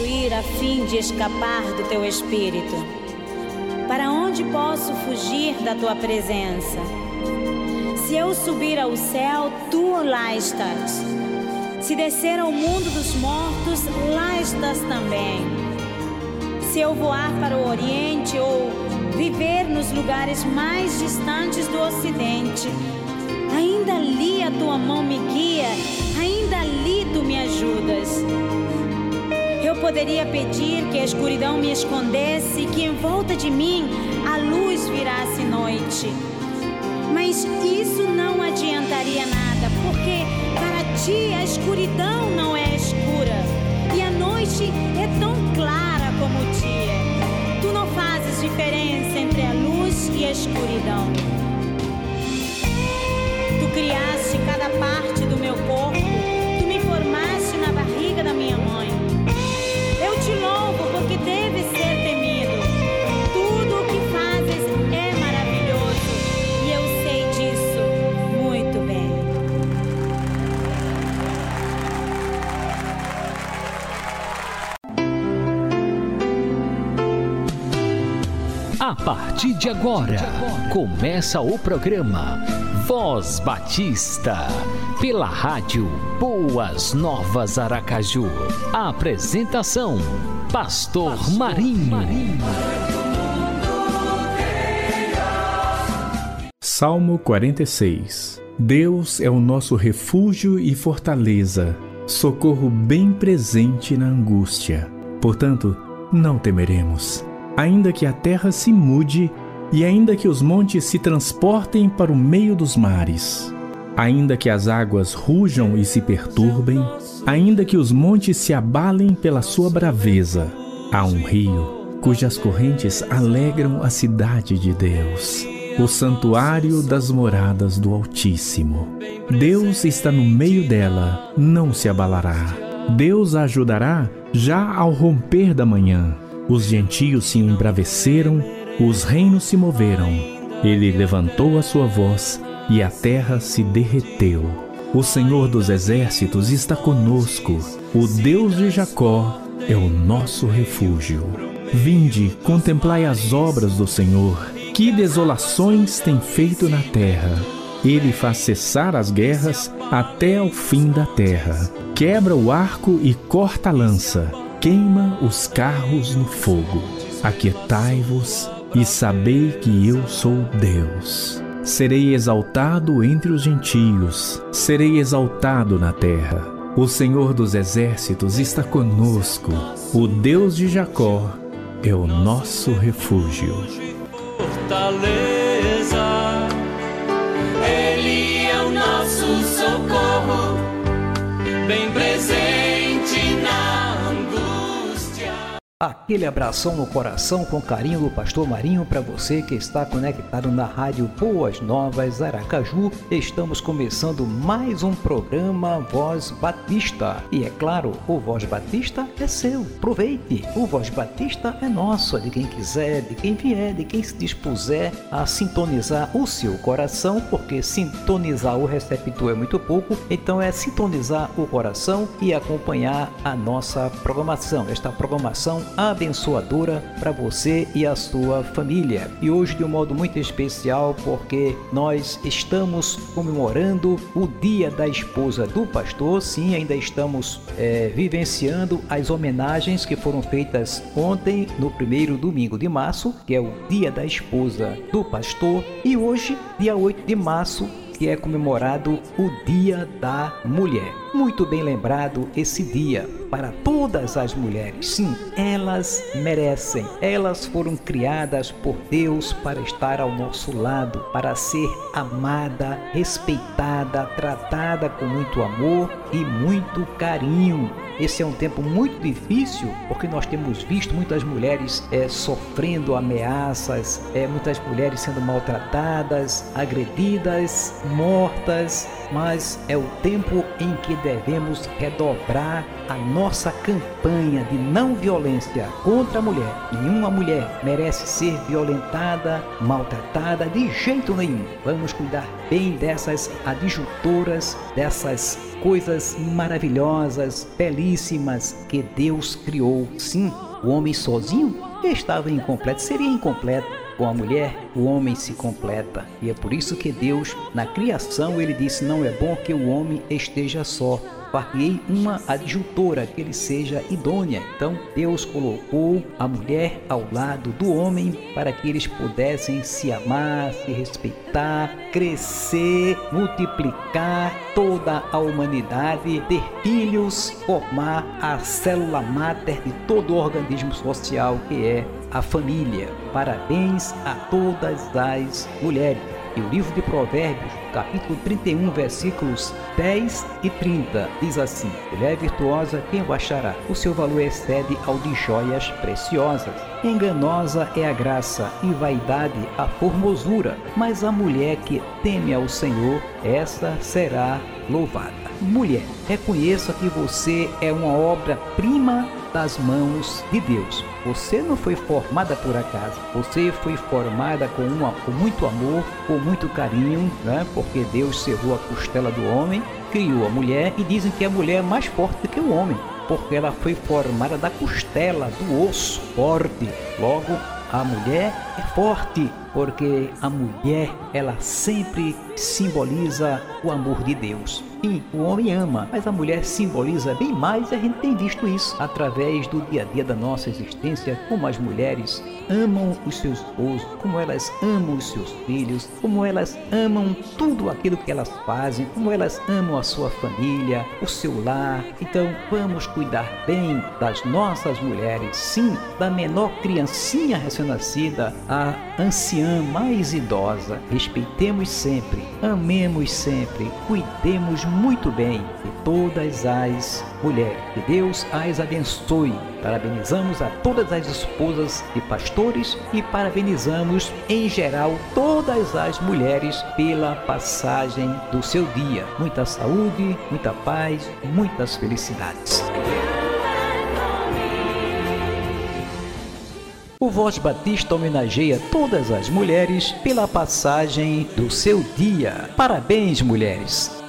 posso ir a fim de escapar do teu espírito? Para onde posso fugir da tua presença? Se eu subir ao céu, tu lá estás. Se descer ao mundo dos mortos, lá estás também. Se eu voar para o Oriente ou viver nos lugares mais distantes do Ocidente, ainda ali a tua mão me guia, ainda ali tu me ajudas. Poderia pedir que a escuridão me escondesse, que em volta de mim a luz virasse noite. Mas isso não adiantaria nada, porque para ti a escuridão não é escura e a noite é tão clara como o dia. Tu não fazes diferença entre a luz e a escuridão. Tu criaste cada parte do meu corpo, partir de agora, começa o programa Voz Batista, pela rádio Boas Novas Aracaju. A apresentação, Pastor Marinho. Salmo 46 Deus é o nosso refúgio e fortaleza, socorro bem presente na angústia. Portanto, não temeremos. Ainda que a terra se mude e ainda que os montes se transportem para o meio dos mares, ainda que as águas rujam e se perturbem, ainda que os montes se abalem pela sua braveza, há um rio cujas correntes alegram a cidade de Deus, o santuário das moradas do Altíssimo. Deus está no meio dela, não se abalará. Deus a ajudará já ao romper da manhã. Os gentios se embraveceram, os reinos se moveram. Ele levantou a sua voz e a terra se derreteu. O Senhor dos exércitos está conosco. O Deus de Jacó é o nosso refúgio. Vinde, contemplai as obras do Senhor. Que desolações tem feito na terra. Ele faz cessar as guerras até ao fim da terra. Quebra o arco e corta a lança. Queima os carros no fogo. Aquietai-vos e sabei que eu sou Deus. Serei exaltado entre os gentios, serei exaltado na terra. O Senhor dos exércitos está conosco, o Deus de Jacó é o nosso refúgio. Fortaleza, Aquele abração no coração com carinho do Pastor Marinho para você que está conectado na rádio Boas Novas Aracaju. Estamos começando mais um programa Voz Batista. E é claro, o Voz Batista é seu. Aproveite. O Voz Batista é nosso, é de quem quiser, de quem vier, de quem se dispuser a sintonizar o seu coração, porque sintonizar o receptor é muito pouco, então é sintonizar o coração e acompanhar a nossa programação. Esta programação abençoadora para você e a sua família. E hoje de um modo muito especial porque nós estamos comemorando o Dia da Esposa do Pastor. Sim, ainda estamos é, vivenciando as homenagens que foram feitas ontem no primeiro domingo de março, que é o Dia da Esposa do Pastor, e hoje, dia 8 de março, que é comemorado o Dia da Mulher. Muito bem lembrado esse dia para todas as mulheres. Sim, elas merecem. Elas foram criadas por Deus para estar ao nosso lado, para ser amada, respeitada, tratada com muito amor e muito carinho. Esse é um tempo muito difícil porque nós temos visto muitas mulheres é, sofrendo ameaças, é, muitas mulheres sendo maltratadas, agredidas, mortas, mas é o tempo em que devemos redobrar a nossa campanha de não violência contra a mulher. Nenhuma mulher merece ser violentada, maltratada de jeito nenhum. Vamos cuidar bem dessas adjutoras, dessas coisas maravilhosas, belíssimas belíssimas que Deus criou. Sim, o homem sozinho estava incompleto, seria incompleto. Com a mulher, o homem se completa. E é por isso que Deus, na criação, ele disse: Não é bom que o homem esteja só far-lhe uma adjutora que ele seja idônea. Então Deus colocou a mulher ao lado do homem para que eles pudessem se amar, se respeitar, crescer, multiplicar toda a humanidade, ter filhos, formar a célula máter de todo o organismo social que é a família. Parabéns a todas as mulheres. E o livro de Provérbios, capítulo 31, versículos 10 e 30, diz assim: Mulher virtuosa, quem o achará? O seu valor excede ao de joias preciosas. Enganosa é a graça e vaidade a formosura, mas a mulher que teme ao Senhor, essa será louvada. Mulher, reconheça que você é uma obra-prima das mãos de Deus. Você não foi formada por acaso. Você foi formada com, uma, com muito amor, com muito carinho, né? porque Deus cerrou a costela do homem, criou a mulher e dizem que a mulher é mais forte do que o homem, porque ela foi formada da costela, do osso forte. Logo, a mulher é forte, porque a mulher ela sempre simboliza o amor de Deus. Sim, o homem ama, mas a mulher simboliza bem mais a gente tem visto isso através do dia a dia da nossa existência, como as mulheres amam os seus esposos, como elas amam os seus filhos, como elas amam tudo aquilo que elas fazem, como elas amam a sua família, o seu lar. Então vamos cuidar bem das nossas mulheres, sim, da menor criancinha recém-nascida à anciã mais idosa. Respeitemos sempre, amemos sempre, cuidemos muito bem de todas as mulheres. Que Deus as abençoe. Parabenizamos a todas as esposas de pastores e parabenizamos em geral todas as mulheres pela passagem do seu dia. Muita saúde, muita paz, muitas felicidades. O Voz Batista homenageia todas as mulheres pela passagem do seu dia. Parabéns, mulheres!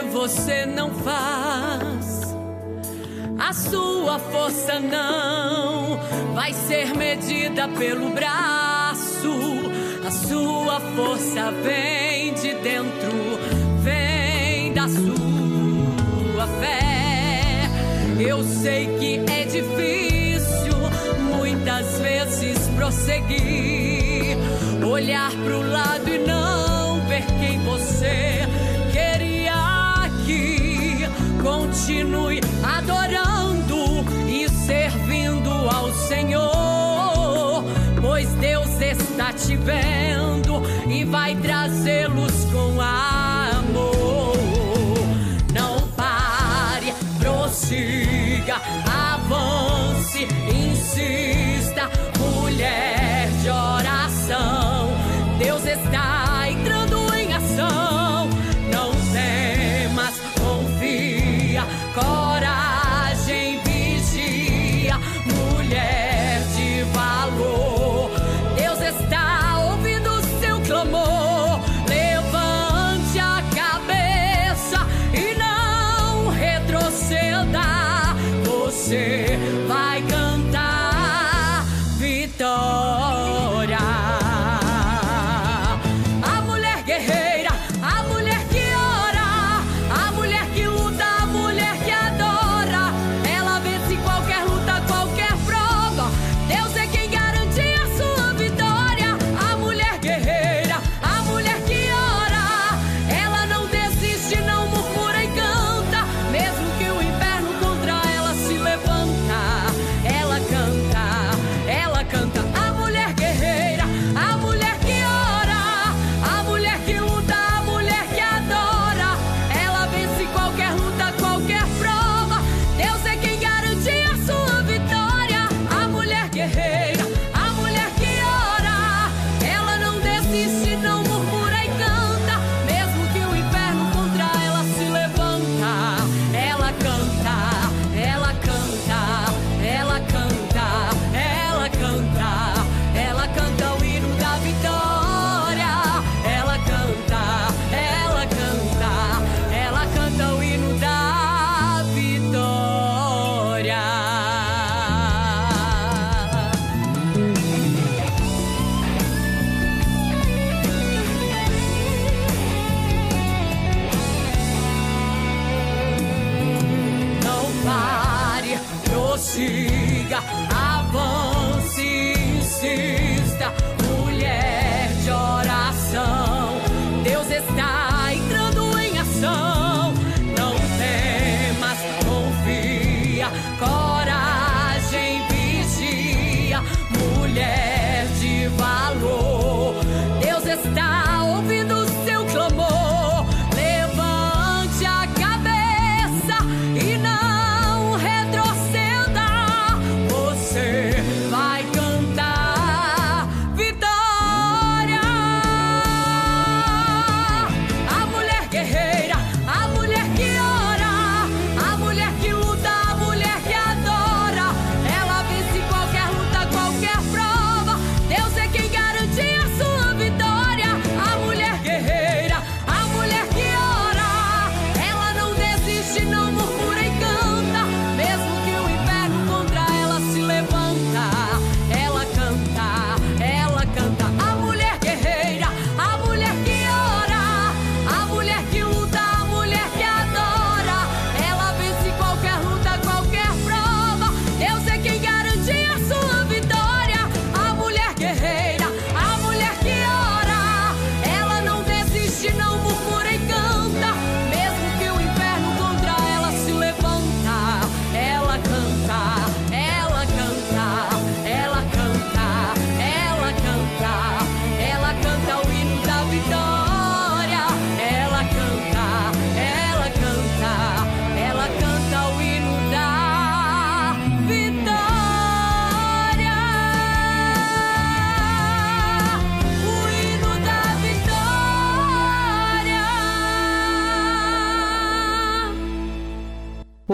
você não faz, a sua força não vai ser medida pelo braço. A sua força vem de dentro, vem da sua fé. Eu sei que é difícil muitas vezes prosseguir, olhar pro lado e não continue adorando e servindo ao Senhor, pois Deus está te vendo.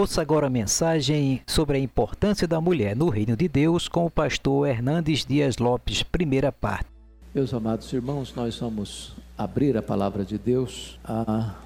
Ouça agora a mensagem sobre a importância da mulher no reino de Deus com o pastor Hernandes Dias Lopes, primeira parte. Meus amados irmãos, nós vamos abrir a palavra de Deus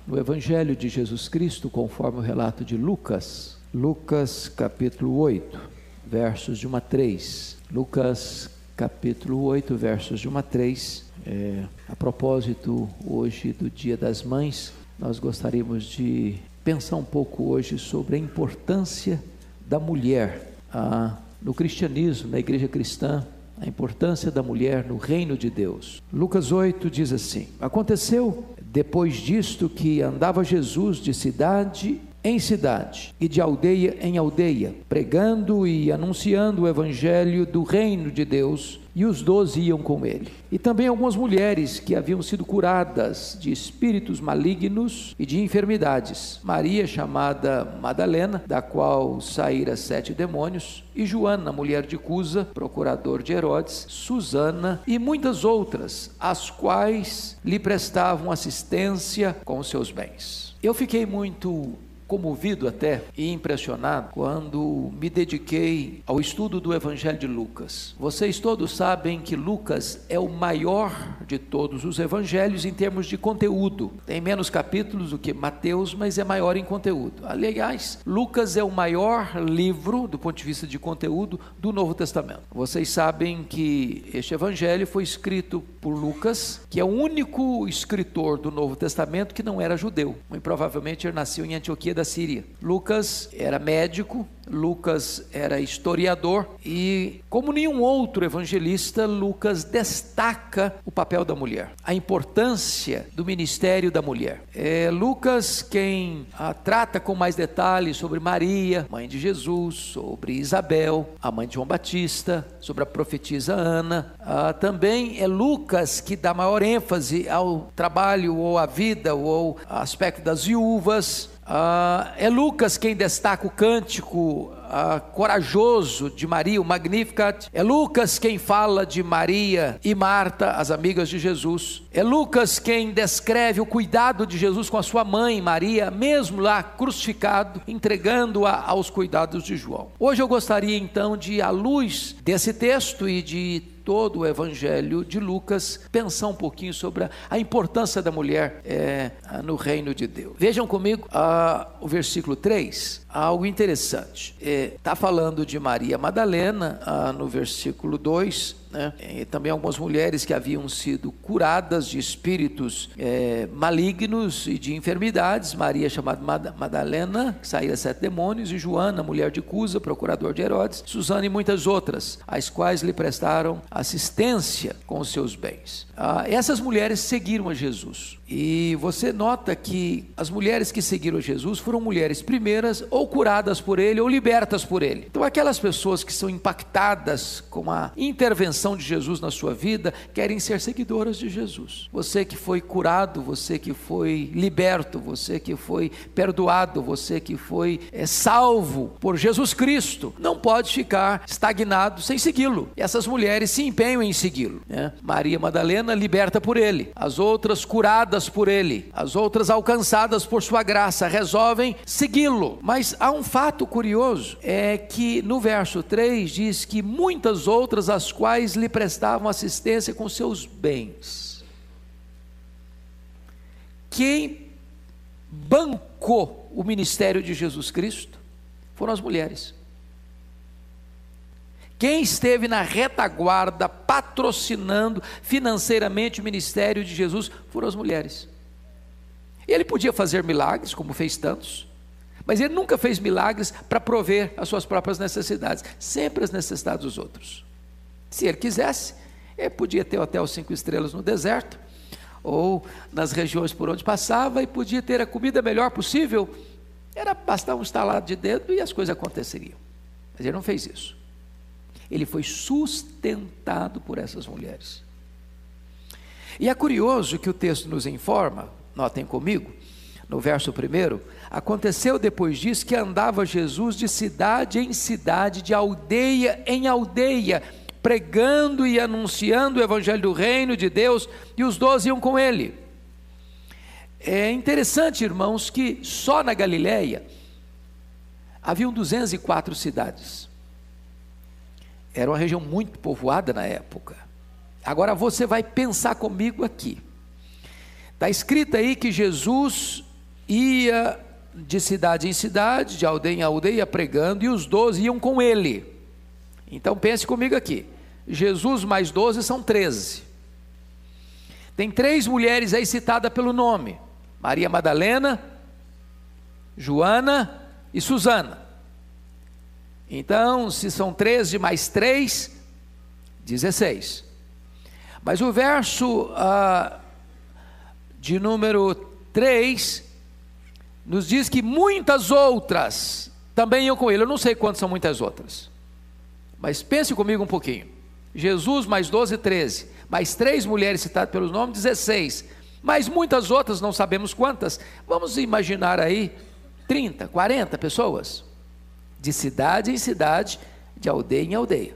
no Evangelho de Jesus Cristo, conforme o relato de Lucas, Lucas capítulo 8, versos de 1 a 3. Lucas capítulo 8, versos de 1 a 3. É, a propósito, hoje do Dia das Mães, nós gostaríamos de pensar um pouco hoje sobre a importância da mulher ah, no cristianismo, na igreja cristã, a importância da mulher no reino de Deus. Lucas 8 diz assim: Aconteceu depois disto que andava Jesus de cidade em cidade e de aldeia em aldeia, pregando e anunciando o evangelho do reino de Deus, e os doze iam com ele. E também algumas mulheres que haviam sido curadas de espíritos malignos e de enfermidades. Maria, chamada Madalena, da qual saíra sete demônios, e Joana, mulher de Cusa, procurador de Herodes, Susana e muitas outras, as quais lhe prestavam assistência com seus bens. Eu fiquei muito comovido até e impressionado quando me dediquei ao estudo do Evangelho de Lucas. Vocês todos sabem que Lucas é o maior de todos os evangelhos em termos de conteúdo. Tem menos capítulos do que Mateus, mas é maior em conteúdo. Aliás, Lucas é o maior livro do ponto de vista de conteúdo do Novo Testamento. Vocês sabem que este evangelho foi escrito por Lucas, que é o único escritor do Novo Testamento que não era judeu. Muito provavelmente ele nasceu em Antioquia da Síria. Lucas era médico, Lucas era historiador e, como nenhum outro evangelista, Lucas destaca o papel da mulher, a importância do ministério da mulher. É Lucas quem ah, trata com mais detalhes sobre Maria, mãe de Jesus, sobre Isabel, a mãe de João Batista, sobre a profetisa Ana. Ah, também é Lucas que dá maior ênfase ao trabalho ou à vida ou ao aspecto das viúvas. Ah, é Lucas quem destaca o cântico ah, corajoso de Maria, o Magnificat. É Lucas quem fala de Maria e Marta, as amigas de Jesus. É Lucas quem descreve o cuidado de Jesus com a sua mãe, Maria, mesmo lá crucificado, entregando-a aos cuidados de João. Hoje eu gostaria então de, à luz desse texto e de todo o Evangelho de Lucas, pensar um pouquinho sobre a, a importância da mulher é, no reino de Deus. Vejam comigo ah, o versículo 3, algo interessante. Está falando de Maria Madalena, ah, no versículo 2, né? E também algumas mulheres que haviam sido curadas de espíritos eh, malignos e de enfermidades. Maria, chamada Mad- Madalena, que saíra sete demônios, e Joana, mulher de Cusa, procurador de Herodes, Susana e muitas outras, as quais lhe prestaram assistência com os seus bens. Ah, essas mulheres seguiram a Jesus. E você nota que as mulheres que seguiram a Jesus foram mulheres primeiras ou curadas por ele ou libertas por ele. Então, aquelas pessoas que são impactadas com a intervenção de Jesus na sua vida querem ser seguidoras de Jesus. Você que foi curado, você que foi liberto, você que foi perdoado, você que foi é, salvo por Jesus Cristo, não pode ficar estagnado sem segui-lo. E essas mulheres se empenham em segui-lo. né? Maria Madalena liberta por ele, as outras curadas por ele, as outras alcançadas por sua graça resolvem segui-lo. Mas há um fato curioso, é que no verso 3 diz que muitas outras as quais lhe prestavam assistência com seus bens. Quem bancou o ministério de Jesus Cristo foram as mulheres. Quem esteve na retaguarda patrocinando financeiramente o ministério de Jesus foram as mulheres. Ele podia fazer milagres, como fez tantos, mas ele nunca fez milagres para prover as suas próprias necessidades, sempre as necessidades dos outros. Se ele quisesse, ele podia ter hotel cinco estrelas no deserto, ou nas regiões por onde passava, e podia ter a comida melhor possível. Era bastar um estalado de dedo e as coisas aconteceriam. Mas ele não fez isso. Ele foi sustentado por essas mulheres. E é curioso que o texto nos informa, notem comigo, no verso primeiro, aconteceu depois disso que andava Jesus de cidade em cidade, de aldeia em aldeia, pregando e anunciando o evangelho do reino de Deus, e os doze iam com ele. É interessante, irmãos, que só na Galiléia haviam 204 cidades. Era uma região muito povoada na época. Agora você vai pensar comigo aqui. Está escrito aí que Jesus ia de cidade em cidade, de aldeia em aldeia, pregando, e os doze iam com ele. Então pense comigo aqui. Jesus mais doze são treze. Tem três mulheres aí citadas pelo nome: Maria Madalena, Joana e Susana. Então, se são 13 mais 3, 16. Mas o verso ah, de número 3 nos diz que muitas outras também iam com ele. Eu não sei quantas são muitas outras. Mas pense comigo um pouquinho. Jesus mais 12, 13. Mais três mulheres citadas pelos nomes, 16. Mas muitas outras, não sabemos quantas. Vamos imaginar aí 30, 40 pessoas de cidade em cidade, de aldeia em aldeia.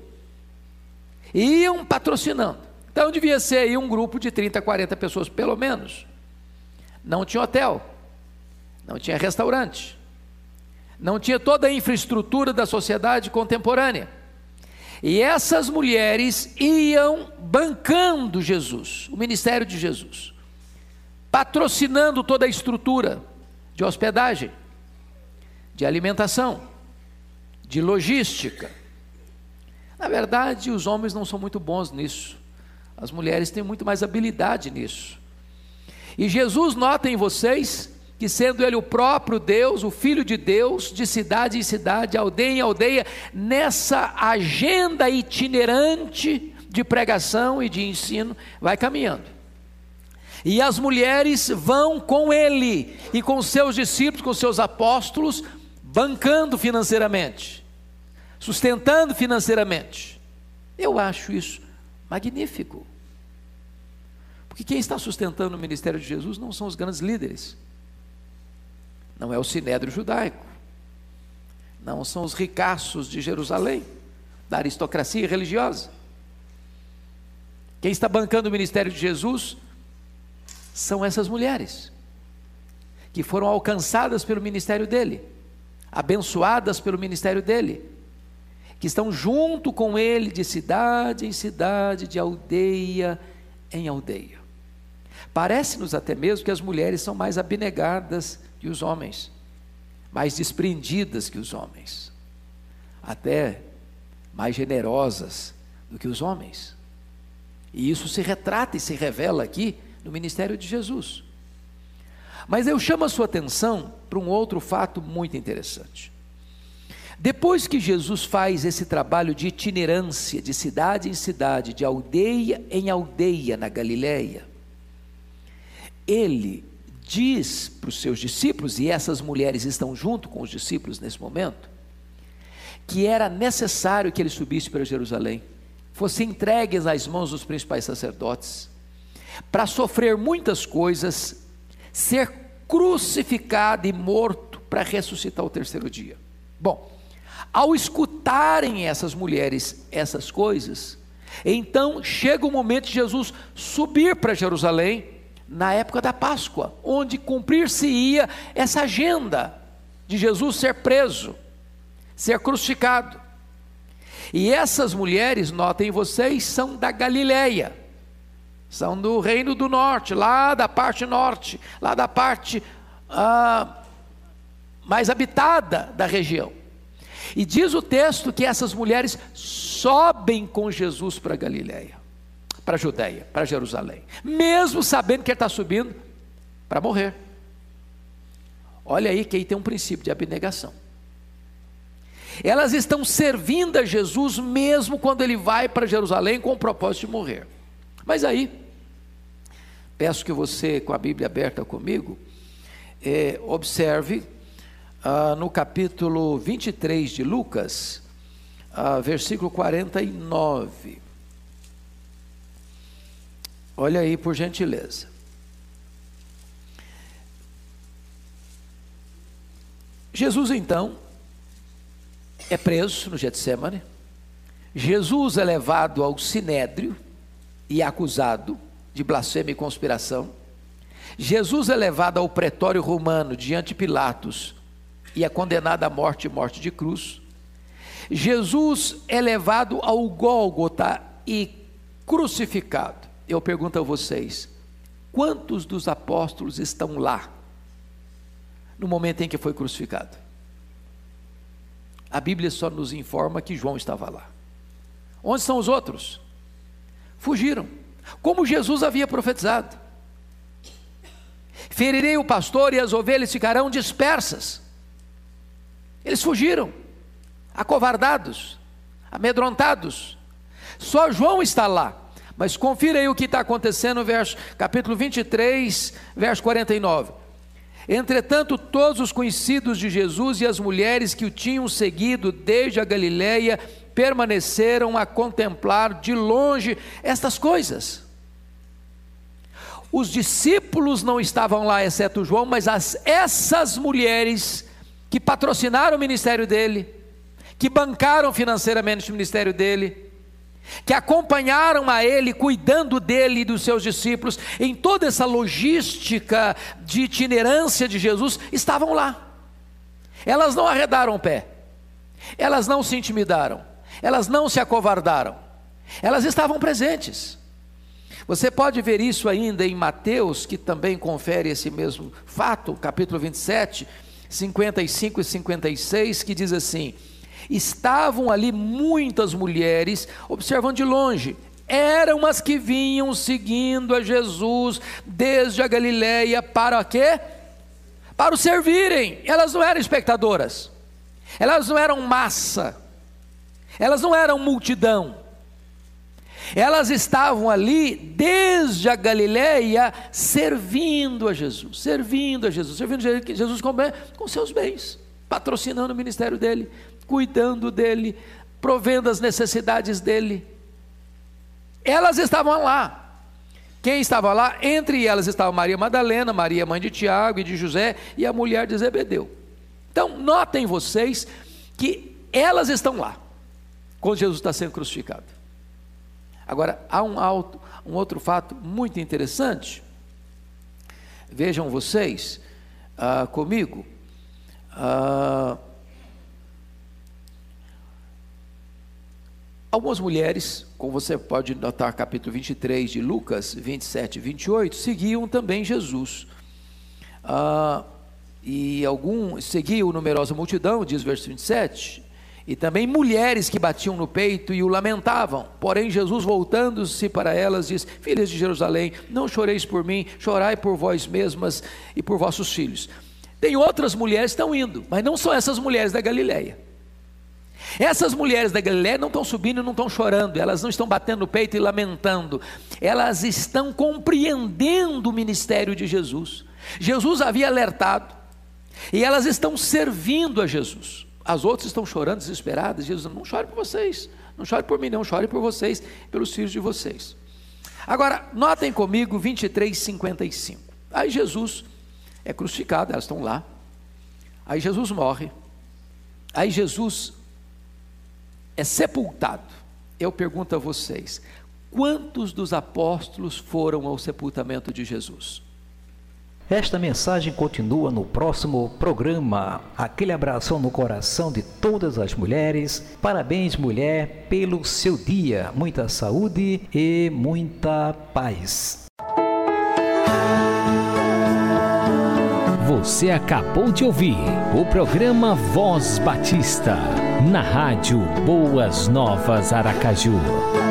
Iam patrocinando. Então devia ser aí um grupo de 30, 40 pessoas, pelo menos. Não tinha hotel, não tinha restaurante, não tinha toda a infraestrutura da sociedade contemporânea. E essas mulheres iam bancando Jesus, o ministério de Jesus, patrocinando toda a estrutura de hospedagem, de alimentação, de logística. Na verdade, os homens não são muito bons nisso. As mulheres têm muito mais habilidade nisso. E Jesus nota em vocês que, sendo Ele o próprio Deus, o Filho de Deus, de cidade em cidade, aldeia em aldeia, nessa agenda itinerante de pregação e de ensino, vai caminhando. E as mulheres vão com Ele e com seus discípulos, com seus apóstolos, bancando financeiramente, sustentando financeiramente. Eu acho isso magnífico. Porque quem está sustentando o ministério de Jesus não são os grandes líderes, não é o sinédrio judaico, não são os ricaços de Jerusalém, da aristocracia religiosa. Quem está bancando o ministério de Jesus são essas mulheres, que foram alcançadas pelo ministério dele, abençoadas pelo ministério dele, que estão junto com ele de cidade em cidade, de aldeia em aldeia. Parece-nos até mesmo que as mulheres são mais abnegadas que os homens, mais desprendidas que os homens, até mais generosas do que os homens. E isso se retrata e se revela aqui no ministério de Jesus. Mas eu chamo a sua atenção para um outro fato muito interessante. Depois que Jesus faz esse trabalho de itinerância, de cidade em cidade, de aldeia em aldeia na Galileia, ele diz para os seus discípulos, e essas mulheres estão junto com os discípulos nesse momento, que era necessário que ele subisse para Jerusalém, fosse entregue nas mãos dos principais sacerdotes, para sofrer muitas coisas, ser crucificado e morto para ressuscitar o terceiro dia. Bom, ao escutarem essas mulheres essas coisas, então chega o momento de Jesus subir para Jerusalém na época da Páscoa, onde cumprir-se-ia essa agenda de Jesus ser preso, ser crucificado. E essas mulheres, notem vocês, são da Galileia, são do reino do norte, lá da parte norte, lá da parte ah, mais habitada da região. E diz o texto que essas mulheres sobem com Jesus para Galileia, para a Judéia, para Jerusalém, mesmo sabendo que ele está subindo para morrer. Olha aí que aí tem um princípio de abnegação. Elas estão servindo a Jesus mesmo quando ele vai para Jerusalém com o propósito de morrer. Mas aí, peço que você, com a Bíblia aberta comigo, eh, observe ah, no capítulo 23 de Lucas, ah, versículo 49. Olha aí, por gentileza. Jesus então é preso no Getsemane. Jesus é levado ao sinédrio e acusado de blasfêmia e conspiração. Jesus é levado ao pretório romano diante de Pilatos e é condenado à morte e morte de cruz. Jesus é levado ao Gólgota e crucificado. Eu pergunto a vocês: quantos dos apóstolos estão lá no momento em que foi crucificado? A Bíblia só nos informa que João estava lá. Onde estão os outros? Fugiram, como Jesus havia profetizado. Ferirei o pastor e as ovelhas ficarão dispersas. Eles fugiram, acovardados, amedrontados. Só João está lá. Mas confira aí o que está acontecendo verso, capítulo 23, verso 49. Entretanto, todos os conhecidos de Jesus e as mulheres que o tinham seguido desde a Galiléia permaneceram a contemplar de longe estas coisas. Os discípulos não estavam lá, exceto João, mas as, essas mulheres que patrocinaram o ministério dele, que bancaram financeiramente o ministério dele, que acompanharam a ele, cuidando dele e dos seus discípulos, em toda essa logística de itinerância de Jesus, estavam lá. Elas não arredaram o pé, elas não se intimidaram, elas não se acovardaram, elas estavam presentes. Você pode ver isso ainda em Mateus, que também confere esse mesmo fato, capítulo 27, 55 e 56, que diz assim: Estavam ali muitas mulheres observando de longe. Eram as que vinham seguindo a Jesus desde a Galiléia para quê? Para o servirem. Elas não eram espectadoras. Elas não eram massa. Elas não eram multidão. Elas estavam ali desde a Galiléia servindo a Jesus, servindo a Jesus, servindo a Jesus com, com seus bens, patrocinando o ministério dele, cuidando dele, provendo as necessidades dele. Elas estavam lá. Quem estava lá? Entre elas estava Maria Madalena, Maria mãe de Tiago e de José e a mulher de Zebedeu. Então, notem vocês que elas estão lá, quando Jesus está sendo crucificado. Agora, há um, alto, um outro fato muito interessante. Vejam vocês ah, comigo. Ah, algumas mulheres, como você pode notar, capítulo 23 de Lucas, 27 e 28, seguiam também Jesus. Ah, e algum seguiam numerosa multidão, diz o verso 27, E também mulheres que batiam no peito e o lamentavam. Porém, Jesus, voltando-se para elas, diz: Filhas de Jerusalém, não choreis por mim, chorai por vós mesmas e por vossos filhos. Tem outras mulheres que estão indo, mas não são essas mulheres da Galileia. Essas mulheres da Galileia não estão subindo, não estão chorando, elas não estão batendo no peito e lamentando, elas estão compreendendo o ministério de Jesus. Jesus havia alertado, e elas estão servindo a Jesus. As outras estão chorando, desesperadas. Jesus, não chore por vocês, não chore por mim, não, chore por vocês, pelos filhos de vocês. Agora, notem comigo 23, 55. Aí Jesus é crucificado, elas estão lá. Aí Jesus morre. Aí Jesus é sepultado. Eu pergunto a vocês: quantos dos apóstolos foram ao sepultamento de Jesus? Esta mensagem continua no próximo programa. Aquele abração no coração de todas as mulheres. Parabéns, mulher, pelo seu dia. Muita saúde e muita paz. Você acabou de ouvir o programa Voz Batista, na rádio Boas Novas Aracaju.